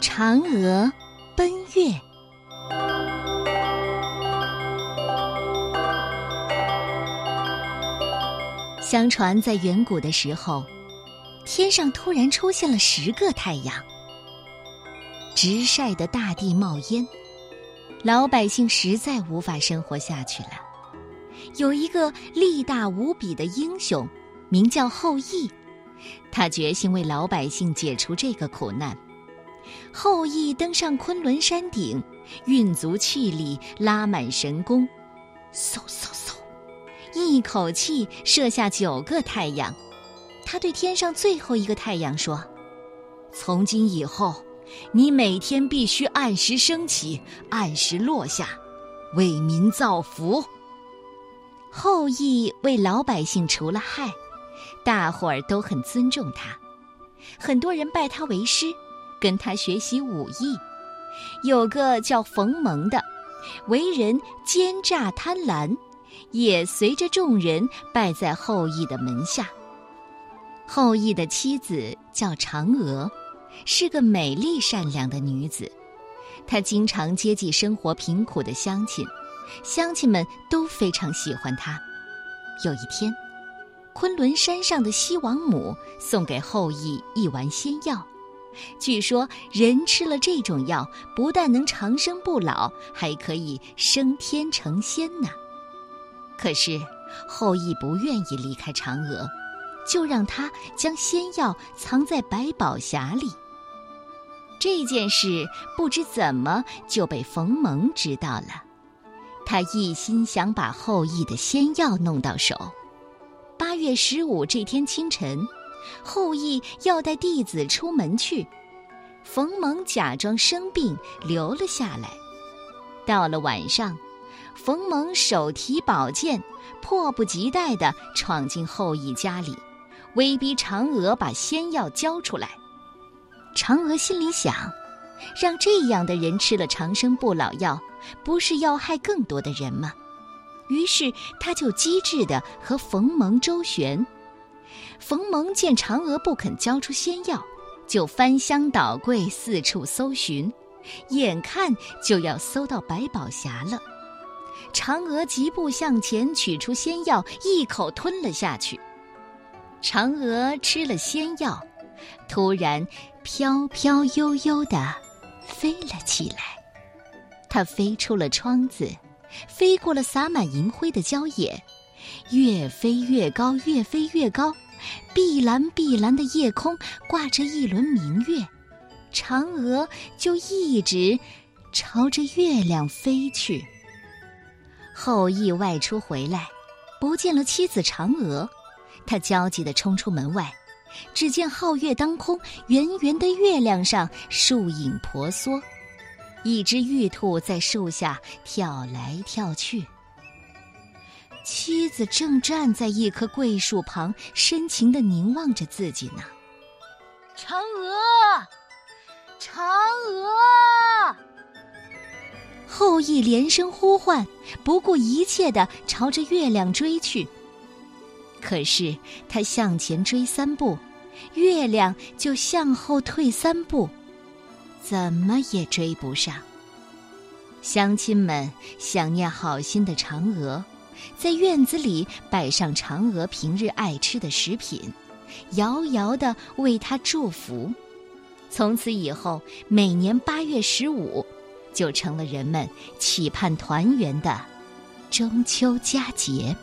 嫦娥奔月。相传，在远古的时候，天上突然出现了十个太阳，直晒得大地冒烟，老百姓实在无法生活下去了。有一个力大无比的英雄，名叫后羿，他决心为老百姓解除这个苦难。后羿登上昆仑山顶，运足气力，拉满神弓，嗖嗖嗖，一口气射下九个太阳。他对天上最后一个太阳说：“从今以后，你每天必须按时升起，按时落下，为民造福。”后羿为老百姓除了害，大伙儿都很尊重他，很多人拜他为师。跟他学习武艺，有个叫冯蒙的，为人奸诈贪婪，也随着众人拜在后羿的门下。后羿的妻子叫嫦娥，是个美丽善良的女子，她经常接济生活贫苦的乡亲，乡亲们都非常喜欢她。有一天，昆仑山上的西王母送给后羿一丸仙药。据说人吃了这种药，不但能长生不老，还可以升天成仙呢。可是后羿不愿意离开嫦娥，就让他将仙药藏在百宝匣里。这件事不知怎么就被冯蒙知道了，他一心想把后羿的仙药弄到手。八月十五这天清晨。后羿要带弟子出门去，冯蒙假装生病留了下来。到了晚上，冯蒙手提宝剑，迫不及待地闯进后羿家里，威逼嫦娥把仙药交出来。嫦娥心里想：让这样的人吃了长生不老药，不是要害更多的人吗？于是，他就机智地和冯蒙周旋。冯蒙见嫦娥不肯交出仙药，就翻箱倒柜四处搜寻，眼看就要搜到百宝匣了。嫦娥疾步向前，取出仙药，一口吞了下去。嫦娥吃了仙药，突然飘飘悠悠地飞了起来。她飞出了窗子，飞过了洒满银灰的郊野，越飞越高，越飞越高。碧蓝碧蓝的夜空挂着一轮明月，嫦娥就一直朝着月亮飞去。后羿外出回来，不见了妻子嫦娥，他焦急地冲出门外，只见皓月当空，圆圆的月亮上树影婆娑，一只玉兔在树下跳来跳去。妻子正站在一棵桂树旁，深情的凝望着自己呢。嫦娥，嫦娥！后羿连声呼唤，不顾一切的朝着月亮追去。可是他向前追三步，月亮就向后退三步，怎么也追不上。乡亲们想念好心的嫦娥。在院子里摆上嫦娥平日爱吃的食品，遥遥的为她祝福。从此以后，每年八月十五，就成了人们期盼团圆的中秋佳节。